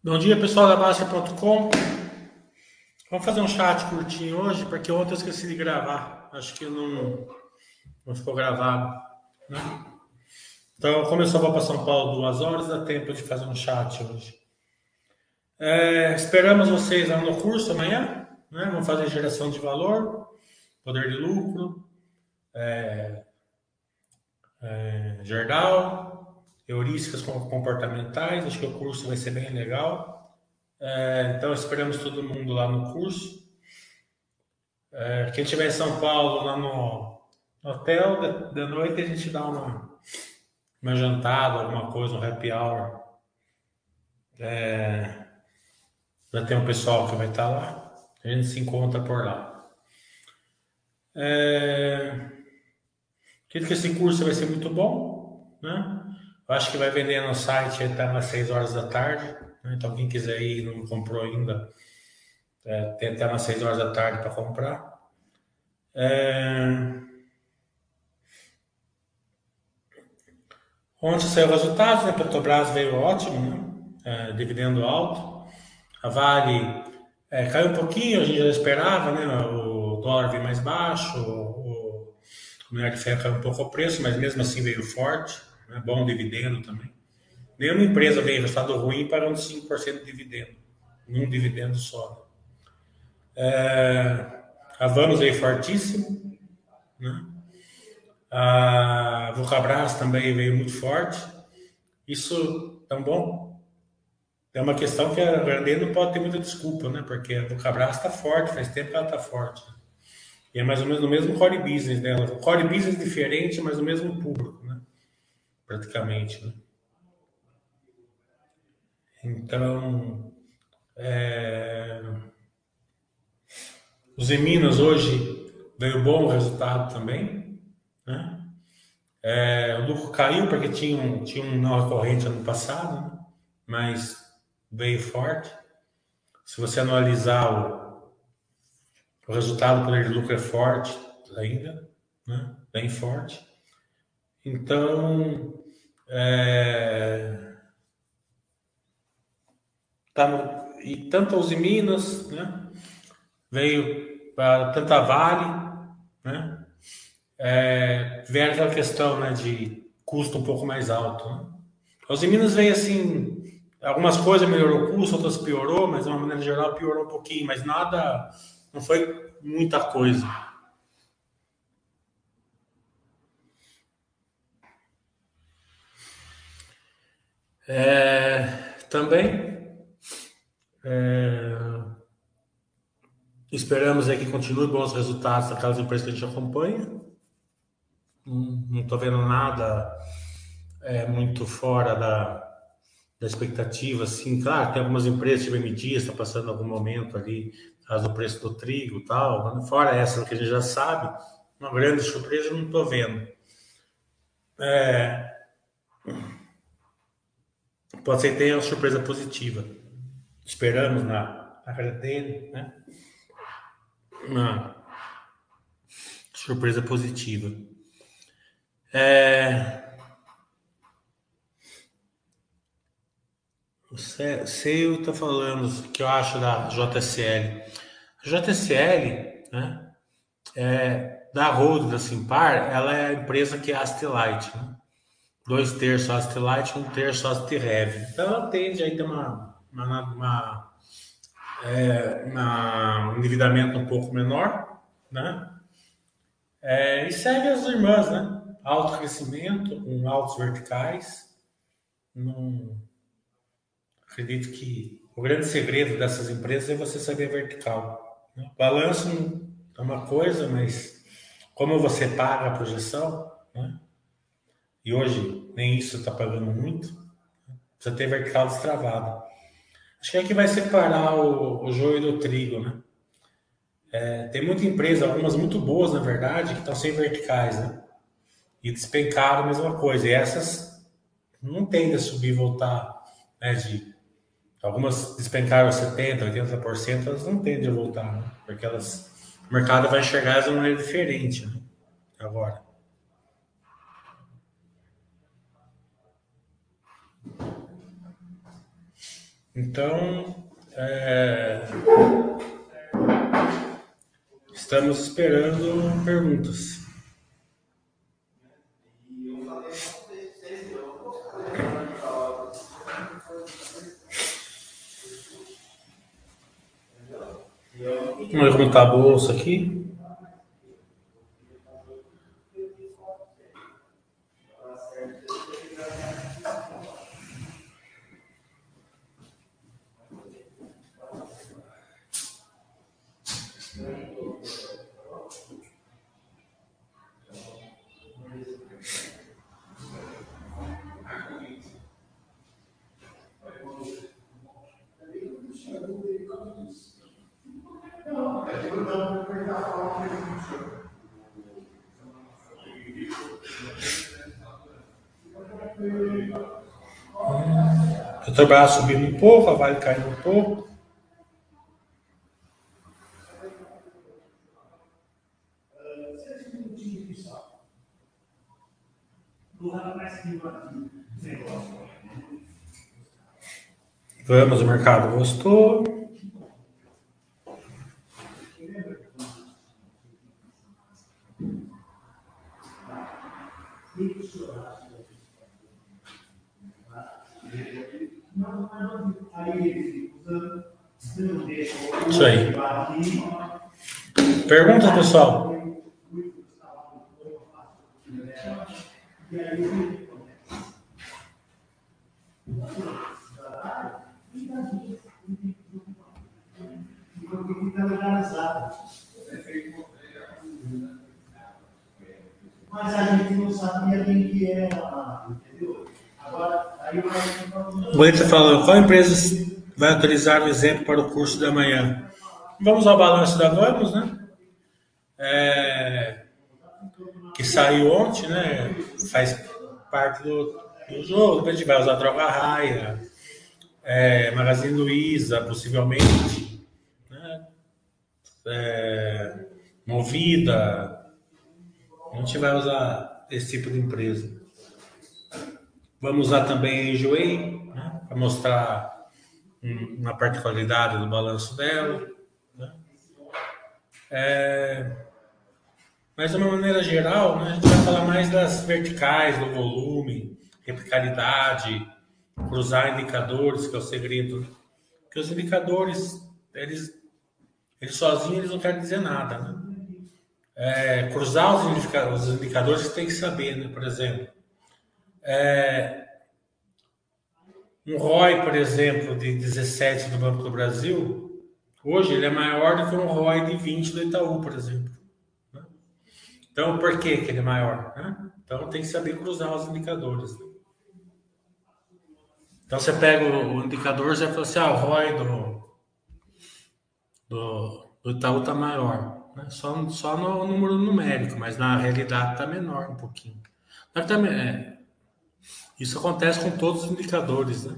Bom dia, pessoal da Baixa.com. Vamos fazer um chat curtinho hoje, porque ontem eu esqueci de gravar. Acho que não, não ficou gravado. Né? Então, como eu só vou para São Paulo duas horas, dá tempo de fazer um chat hoje. É, esperamos vocês lá no curso amanhã. Né? Vamos fazer geração de valor, poder de lucro, é, é, heurísticas comportamentais. Acho que o curso vai ser bem legal. É, então, esperamos todo mundo lá no curso. É, quem estiver em São Paulo, lá no, no hotel, de, noite a gente dá uma, uma jantada, alguma coisa, um happy hour. É, já tem um pessoal que vai estar lá. A gente se encontra por lá. É, Acredito que esse curso vai ser muito bom, né? Eu acho que vai vender no site até umas 6 horas da tarde. Né? Então, quem quiser ir não comprou ainda, é, tem até umas 6 horas da tarde para comprar. É... Ontem saiu o resultado, né? Petrobras veio ótimo, né? É, dividendo alto. A Vale é, caiu um pouquinho, a gente já esperava, né? O dólar veio mais baixo, o minério de ferro caiu um pouco o preço, mas mesmo assim veio forte, né? bom dividendo também. Nenhuma empresa veio resultado ruim pagando 5% de dividendo, num dividendo só. É, a Vamos veio fortíssimo, né? a Vulcabras também veio muito forte. Isso tão bom. É uma questão que a Grandene não pode ter muita desculpa, né? Porque a Vulcabras está forte, faz tempo que ela está forte. E é mais ou menos no mesmo core business dela. Core business diferente, mas o mesmo público, né? Praticamente, né? Então, é... os Eminas hoje veio bom resultado também, né? É, o lucro caiu porque tinha um, tinha um não recorrente ano passado, né? mas veio forte. Se você analisar o, o resultado do poder de lucro é forte ainda, né? bem forte. Então, é, tá, e tanto os Minas, né? veio para tanta Vale, né? É, vem aquela questão né, de custo um pouco mais alto. Né? Os Minas veio assim, algumas coisas melhorou o custo, outras piorou, mas de uma maneira geral piorou um pouquinho, mas nada não foi muita coisa. É, também é, esperamos aí que continue bons resultados daquelas empresas que a gente acompanha. Não estou vendo nada é, muito fora da, da expectativa, assim, claro, tem algumas empresas, tipo MD, está passando algum momento ali caso do preço do trigo tal, fora essa que a gente já sabe, uma grande surpresa eu não estou vendo. É... Pode ser que tenha uma surpresa positiva. Esperamos na, na dele, né? Uma surpresa positiva. É... O Seu está falando o que eu acho da JSL. A JSL, né, é, da Road, da Simpar, ela é a empresa que é a Astelite. Né? Dois terços Astelite, um terço Asterev. Então ela tende aí ter uma, uma, uma, é, uma, um endividamento um pouco menor, né? É, e segue as irmãs, né? Alto crescimento, com altos verticais. Acredito que o grande segredo dessas empresas é você saber vertical. Né? Balanço é uma coisa, mas como você paga a projeção, né? e hoje nem isso está pagando muito, precisa ter vertical destravado. Acho que é que vai separar o, o joio do trigo, né? É, tem muita empresa, algumas muito boas, na verdade, que estão sem verticais, né? E despencaram a mesma coisa. E essas não tendem a subir e voltar né, de Algumas despencaram 70%, 80%, elas não tendem a voltar, né? porque elas, o mercado vai enxergar de uma maneira diferente né? agora. Então, é, estamos esperando perguntas. Vamos está a bolsa aqui. Petrobras subindo um pouco, a Vale caindo um pouco. Vamos, o mercado gostou. Isso aí. Pergunta, pessoal. Mas a gente não sabia quem que era, entendeu? Agora, aí o Bonita falando, qual empresa vai autorizar o exemplo para o curso da manhã? Vamos ao balanço da Vamos, né? É, que saiu ontem, né? Faz parte do, do jogo. A gente vai usar Droga Raia, é, Magazine Luiza, possivelmente, né? É, Movida. A gente vai usar esse tipo de empresa. Vamos usar também a Enjoei, né? para mostrar uma particularidade do balanço dela. É, mas, de uma maneira geral, né, a gente vai falar mais das verticais, do volume, replicabilidade, cruzar indicadores, que é o segredo. Porque os indicadores, eles, eles sozinhos eles não querem dizer nada. Né? É, cruzar os, os indicadores tem que saber, né? por exemplo. É, um ROI, por exemplo, de 17 do Banco do Brasil, Hoje ele é maior do que um ROI de 20 do Itaú, por exemplo. Né? Então, por que, que ele é maior? Né? Então, tem que saber cruzar os indicadores. Né? Então, você pega o, indicador e fala assim, ah, o ROI do, do, do Itaú está maior. Né? Só, só no número numérico, mas na realidade está menor um pouquinho. Também, é, isso acontece com todos os indicadores, né?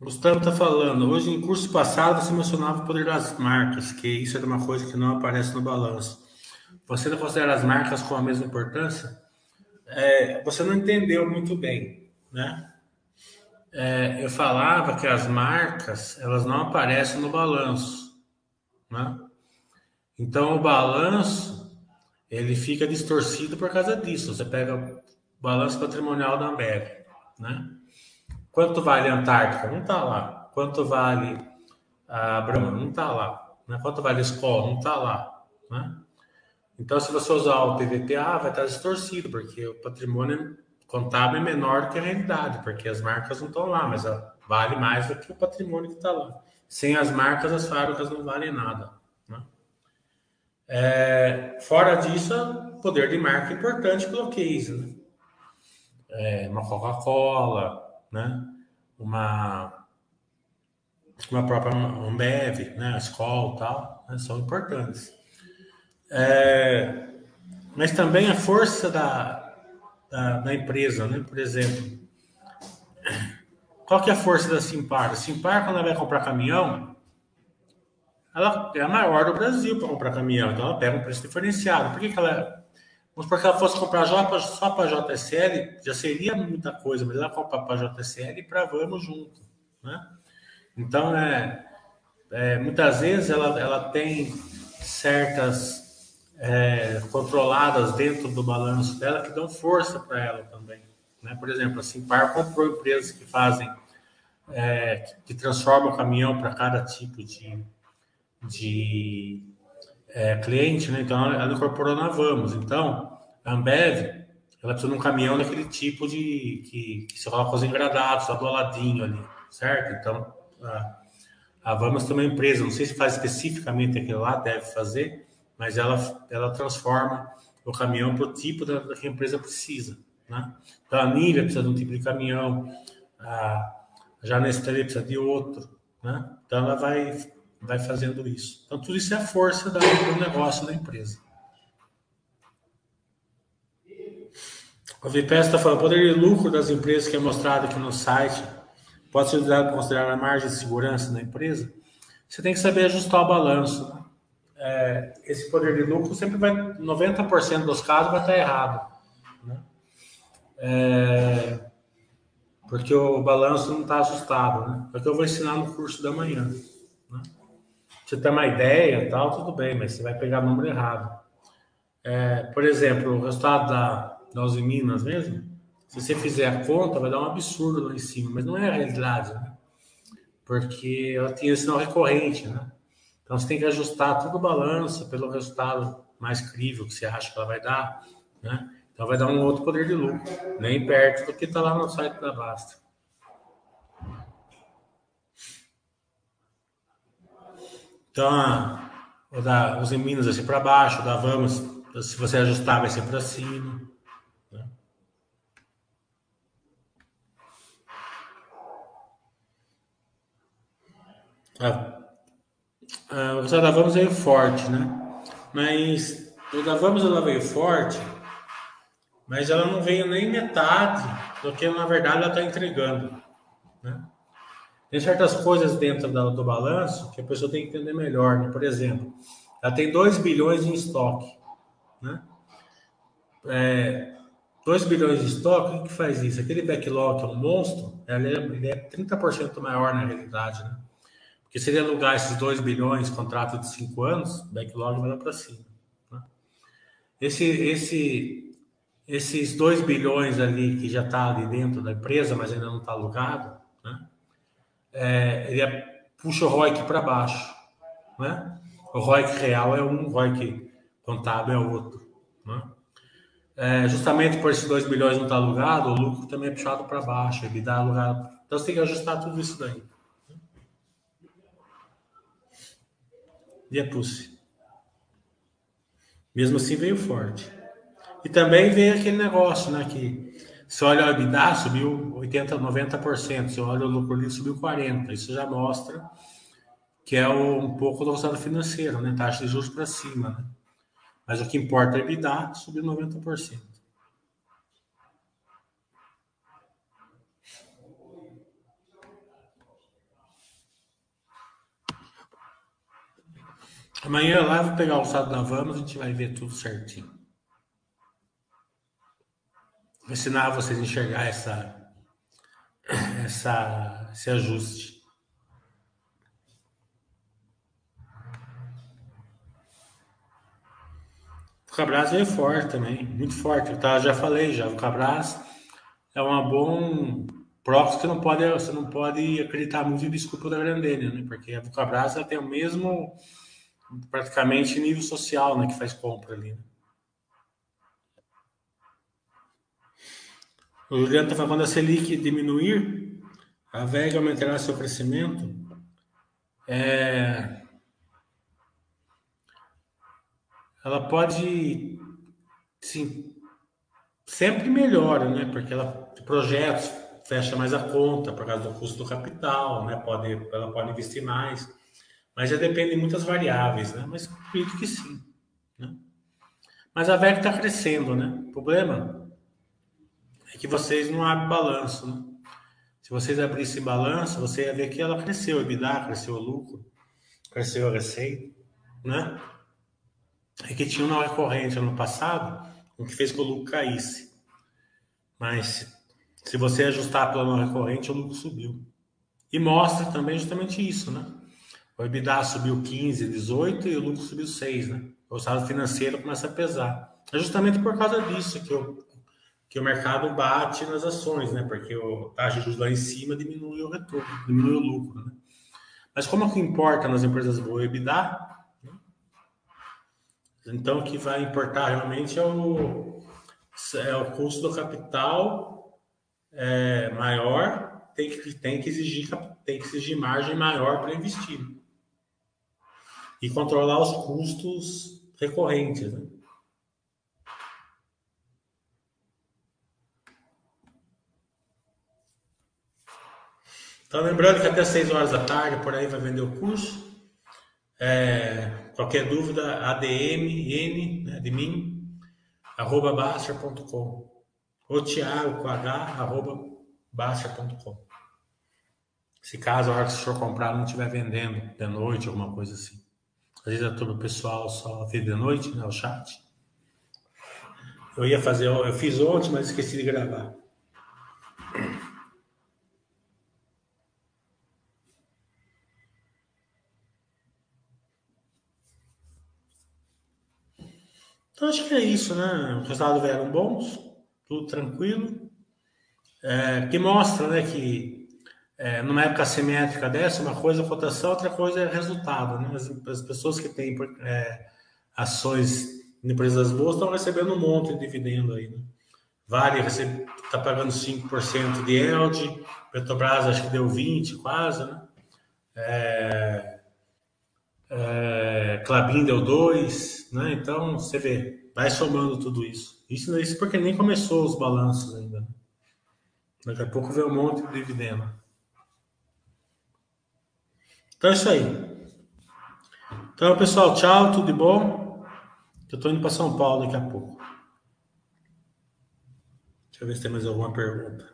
Gustavo está falando, hoje em curso passado você mencionava o poder das marcas, que isso é uma coisa que não aparece no balanço. Você não considera as marcas com a mesma importância? É, você não entendeu muito bem, né? É, eu falava que as marcas elas não aparecem no balanço, né? Então o balanço ele fica distorcido por causa disso. Você pega o balanço patrimonial da Ambev, né? Quanto vale a Antártica? Não está lá. Quanto vale a Brahma? Não está lá. Né? Quanto vale a escola? Não está lá. Né? Então, se você usar o PVPA, vai estar distorcido, porque o patrimônio contábil é menor do que a realidade, porque as marcas não estão lá, mas vale mais do que o patrimônio que está lá. Sem as marcas, as fábricas não valem nada. É, fora disso, poder de marca é importante pelo case. Né? É, uma Coca-Cola, né? Uma, uma própria Ambev, né? A escola tal, né? são importantes. É, mas também a força da, da, da, empresa, né? Por exemplo, qual que é a força da Simpar? A Simpar, quando ela vai comprar caminhão, ela é a maior do Brasil para comprar caminhão, então ela pega um preço diferenciado. Por que, que ela Vamos porque ela fosse comprar só para a JSL, já seria muita coisa, mas ela compra para a JSL e para Vamos junto. Né? Então, é, é, muitas vezes ela, ela tem certas é, controladas dentro do balanço dela que dão força para ela também. Né? Por exemplo, a Simpar comprou empresas que fazem, é, que transformam o caminhão para cada tipo de, de é, cliente, né? Então ela incorporou na Vamos. Então, a Ambev, ela precisa de um caminhão daquele tipo de que, que você coloca os engradados, tá do ladinho ali, certo? Então, a, a Vamos tem uma empresa, não sei se faz especificamente aquilo lá, deve fazer, mas ela, ela transforma o caminhão para o tipo da, da, que a empresa precisa, né? Então, a Nívea precisa de um tipo de caminhão, a, a Nestlé precisa de outro, né? Então, ela vai vai fazendo isso. Então, tudo isso é a força do negócio da empresa. O Vipes está falando, o poder de lucro das empresas que é mostrado aqui no site pode ser usado para a margem de segurança da empresa? Você tem que saber ajustar o balanço. Né? É, esse poder de lucro sempre vai, 90% dos casos vai estar errado. Né? É, porque o balanço não está ajustado. Né? É o que eu vou ensinar no curso da manhã. Você tem uma ideia tal, tudo bem, mas você vai pegar o número errado. É, por exemplo, o resultado da, da Uzi Minas mesmo, se você fizer a conta, vai dar um absurdo lá em cima, mas não é a realidade, né? Porque ela tem sinal recorrente, né? Então você tem que ajustar todo o balanço pelo resultado mais crível que você acha que ela vai dar, né? Então vai dar um outro poder de lucro, nem perto do que está lá no site da Basta. Então, o da, os em ser para baixo, da Vamos, se você ajustar, vai ser para cima. Né? Ah, ah, o da Vamos veio forte, né? Mas o da Vamos ela veio forte, mas ela não veio nem metade do que na verdade ela está entregando. Né? Tem certas coisas dentro do, balanço que a pessoa tem que entender melhor. Né? Por exemplo, ela tem 2 bilhões em estoque. Né? É, 2 bilhões de estoque, o que faz isso? Aquele backlog é um monstro, ele é, ele é 30% maior na realidade. Né? Porque se ele alugar esses 2 bilhões, contrato de 5 anos, o backlog vai lá para cima. Né? Esse, esse, esses 2 bilhões ali que já está ali dentro da empresa, mas ainda não está alugado, né? É, ele é, puxa o ROIC para baixo. Né? O ROIC real é um, o ROIC contábil é outro. Né? É, justamente por esses 2 bilhões não estar tá alugado, o lucro também é puxado para baixo, ele dá alugado. Então você tem que ajustar tudo isso daí. E é pussy. Mesmo assim veio forte. E também veio aquele negócio, né? Que se olha o EBITDA, subiu 80%, 90%. Se olha o lucro livre, subiu 40%. Isso já mostra que é um pouco do resultado financeiro, né? Taxa de juros para cima, né? Mas o que importa é EBITDA, subiu 90%. Amanhã lá vou pegar o saldo da Vamos, a gente vai ver tudo certinho ensinar vocês a enxergar essa, essa, esse ajuste. O Cabras veio forte também, muito forte. Tá, já falei já, o Cabras é uma bom próximo que não pode, você não pode acreditar muito em desculpa da Grandênia, né? Porque a Cabras tem o mesmo praticamente nível social, né, que faz compra ali. Né? O Juliano está falando a Selic diminuir, a VEG aumentará seu crescimento. É... Ela pode, sim, sempre melhora, né? Porque ela projetos fecha mais a conta por causa do custo do capital, né? Pode, ela pode investir mais, mas já depende de muitas variáveis, né? Mas acredito que sim, né? Mas a VEG está crescendo, né? O problema é que vocês não abrem balanço. Né? Se vocês abrissem balanço, você ia ver que ela cresceu, o EBITDA, cresceu o lucro, cresceu a receita, né? É que tinha uma recorrente ano passado, o que fez que o lucro caísse. Mas se você ajustar pelo não recorrente, o lucro subiu. E mostra também justamente isso, né? O EBITDA subiu 15, 18 e o lucro subiu 6, né? O estado financeiro começa a pesar. É justamente por causa disso que, eu, que o mercado bate nas ações, né? Porque o taxa de juros lá em cima diminui o retorno, diminui o lucro, né? Mas como é que importa nas empresas boas o EBITDA? Né? Então, o que vai importar realmente é o, é o custo do capital é, maior, tem que, tem, que exigir, tem que exigir margem maior para investir. E controlar os custos recorrentes. Né? Então, lembrando que até 6 horas da tarde, por aí vai vender o curso. É, qualquer dúvida, ADMN, né, de mim, arroba Baster.com. Ou Thiago com H, arroba Baster.com. Se caso a hora que o senhor comprar não estiver vendendo de noite, alguma coisa assim. Às vezes a turma pessoal só vê de noite, né, o chat. Eu ia fazer, eu fiz ontem, mas esqueci de gravar. Então acho que é isso, né? Os resultados vieram bons, tudo tranquilo, é, que mostra, né, que é, numa época simétrica dessa, uma coisa é cotação, outra coisa é resultado, né? As, as pessoas que têm é, ações em empresas boas estão recebendo um monte de dividendo aí, né? Vale está pagando 5% de yield, Petrobras acho que deu 20 quase, né? É, é, Clabin deu 2, né? Então, você vê, vai somando tudo isso. Isso, isso porque nem começou os balanços ainda. Né? Daqui a pouco vê um monte de dividendo. Então é isso aí. Então, pessoal, tchau, tudo de bom. Eu estou indo para São Paulo daqui a pouco. Deixa eu ver se tem mais alguma pergunta.